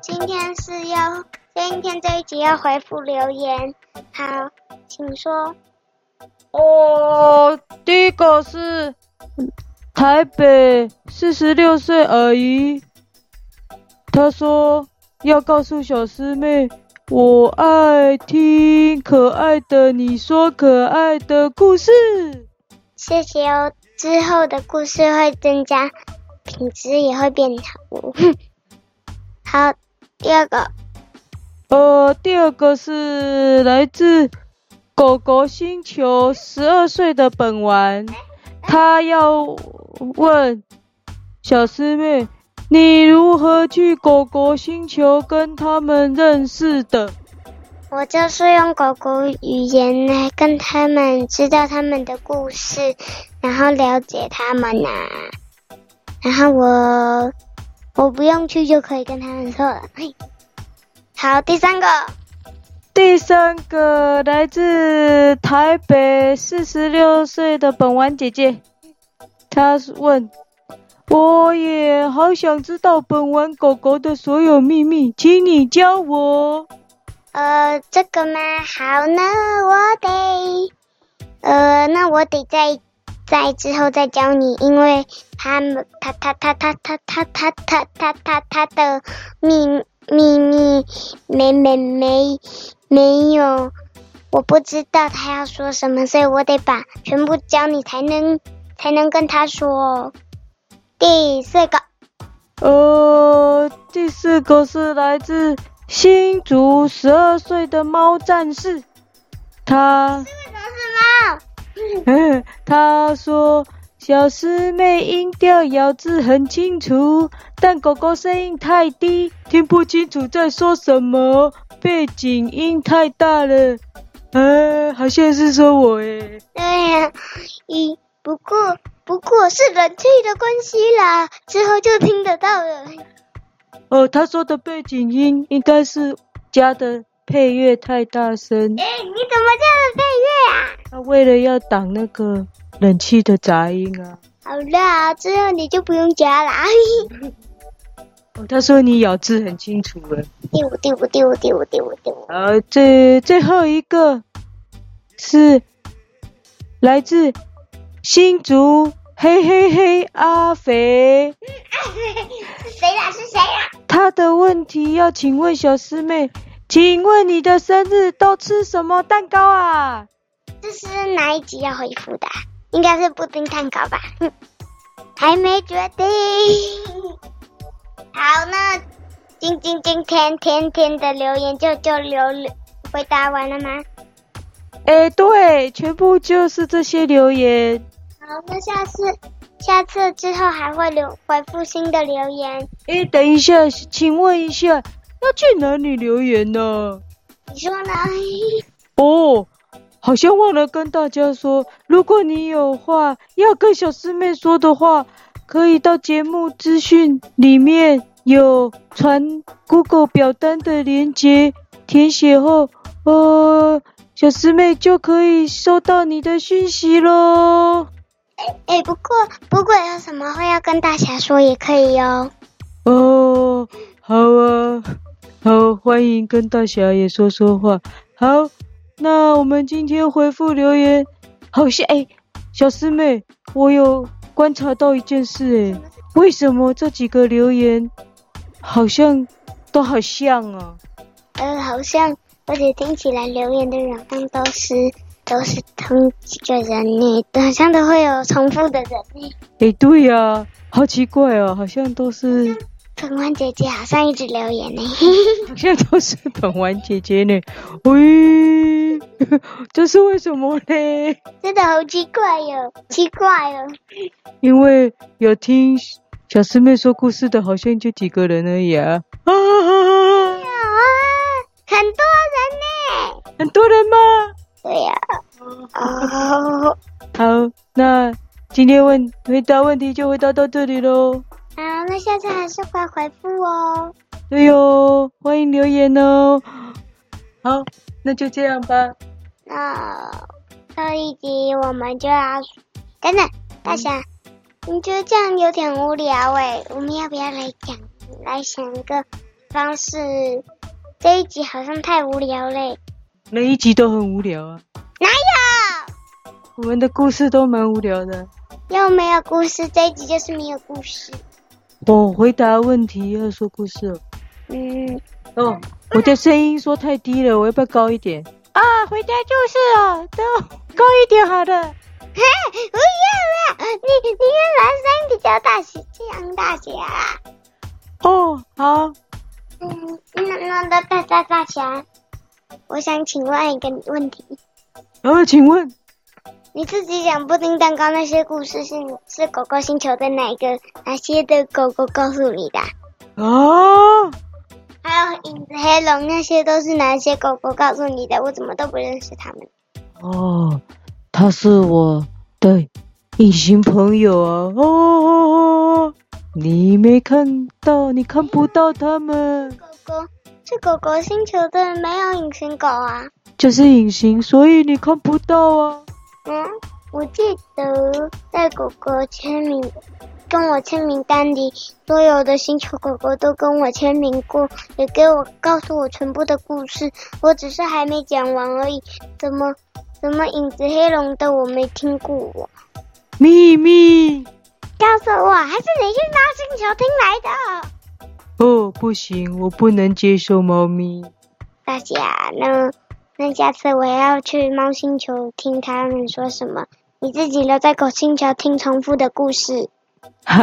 今天是要，今天这一集要回复留言，好，请说。哦，第一个是台北四十六岁阿姨，她说要告诉小师妹，我爱听可爱的你说可爱的故事。谢谢哦，之后的故事会增加，品质也会变好。好，第二个，呃，第二个是来自。狗狗星球十二岁的本丸，他要问小师妹：“你如何去狗狗星球跟他们认识的？”我就是用狗狗语言来跟他们知道他们的故事，然后了解他们呐、然后我我不用去就可以跟他们说了。好，第三个。第三个来自台北四十六岁的本丸姐姐，她问：“我也好想知道本丸狗狗的所有秘密，请你教我。”呃，这个吗？好呢，我得，呃，那我得在在之后再教你，因为他们他他他他他他他他他他他的秘秘密没没没。没有，我不知道他要说什么，所以我得把全部教你，才能才能跟他说。第四个，呃，第四个是来自新竹十二岁的猫战士，他是为什么是猫？嗯，他说小师妹音调咬字很清楚，但狗狗声音太低，听不清楚在说什么。背景音太大了，呃，好像是说我诶。对呀，一不过不过是冷气的关系啦，之后就听得到了。哦，他说的背景音应该是加的配乐太大声。哎，你怎么加的配乐啊？他为了要挡那个冷气的杂音啊。好啦，之后你就不用加啦。哦，他说你咬字很清楚了。丢丢丢丢丢丢。好，最最后一个是来自新竹嘿嘿嘿阿肥。谁呀？是谁呀？他的问题要请问小师妹，请问你的生日都吃什么蛋糕啊？这是哪一集要回复的？应该是布丁蛋糕吧？嗯，还没决定。好，那今今今天天天的留言就就留回答完了吗？哎，对，全部就是这些留言。好，那下次下次之后还会留回复新的留言。哎，等一下，请问一下，要去哪里留言呢？你说呢？哦，好像忘了跟大家说，如果你有话要跟小师妹说的话。可以到节目资讯里面有传 Google 表单的链接，填写后，呃，小师妹就可以收到你的讯息喽。哎哎，不过不过有什么话要跟大侠说也可以哟。哦，好啊，好，欢迎跟大侠也说说话。好，那我们今天回复留言，好像哎，小师妹，我有。观察到一件事，诶，为什么这几个留言好像都好像啊？呃，好像，而且听起来留言的人方都是都是同几个人呢，好像都会有重复的人呢。诶，对呀，好奇怪哦，好像都是。本丸姐姐好像一直留言呢，好像都是本丸姐姐呢。喂，这是为什么呢？真的好奇怪哟，奇怪哦。因为有听小师妹说故事的，好像就几个人而已啊。啊，有啊，很多人呢。很多人吗？对呀。哦。好，那今天问回答问题就回答到这里喽。好，那下次还是快回复哦。对哟，欢迎留言哦。好，那就这样吧。那这一集我们就要等等，大侠，你觉得这样有点无聊哎？我们要不要来讲，来想一个方式？这一集好像太无聊嘞。每一集都很无聊啊。哪有？我们的故事都蛮无聊的。又没有故事，这一集就是没有故事。哦，回答问题要说故事哦。嗯。哦，我的声音说太低了，我要不要高一点？啊，回答就是哦，都高一点好的。嘿，不要了，你你原来声音比较大些，这样大些啊。哦，好。嗯，那那大大大大侠，我想请问一个问题。呃、啊，请问，你自己讲布丁蛋糕那些故事是是狗狗星球的哪一个哪些的狗狗告诉你的？啊？还有影子黑龙那些都是哪些狗狗告诉你的？我怎么都不认识他们。哦，他是我的隐形朋友啊！哦，你没看到，你看不到他们。狗狗是狗狗星球的，没有隐形狗啊。就是隐形，所以你看不到啊。嗯，我记得在狗狗签名。跟我签名单里，所有的星球狗狗都跟我签名过，也给我告诉我全部的故事，我只是还没讲完而已。怎么怎么影子黑龙的我没听过？秘密，告诉我，还是你去拉星球听来的？哦，不行，我不能接受猫咪。大家，那那下次我要去猫星球听他们说什么，你自己留在狗星球听重复的故事。好，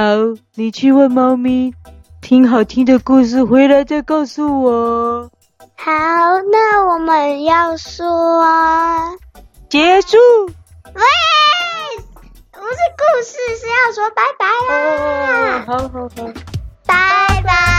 你去问猫咪，听好听的故事回来再告诉我。好，那我们要说结束。喂，不是故事，是要说拜拜啦。哦，好好好，拜。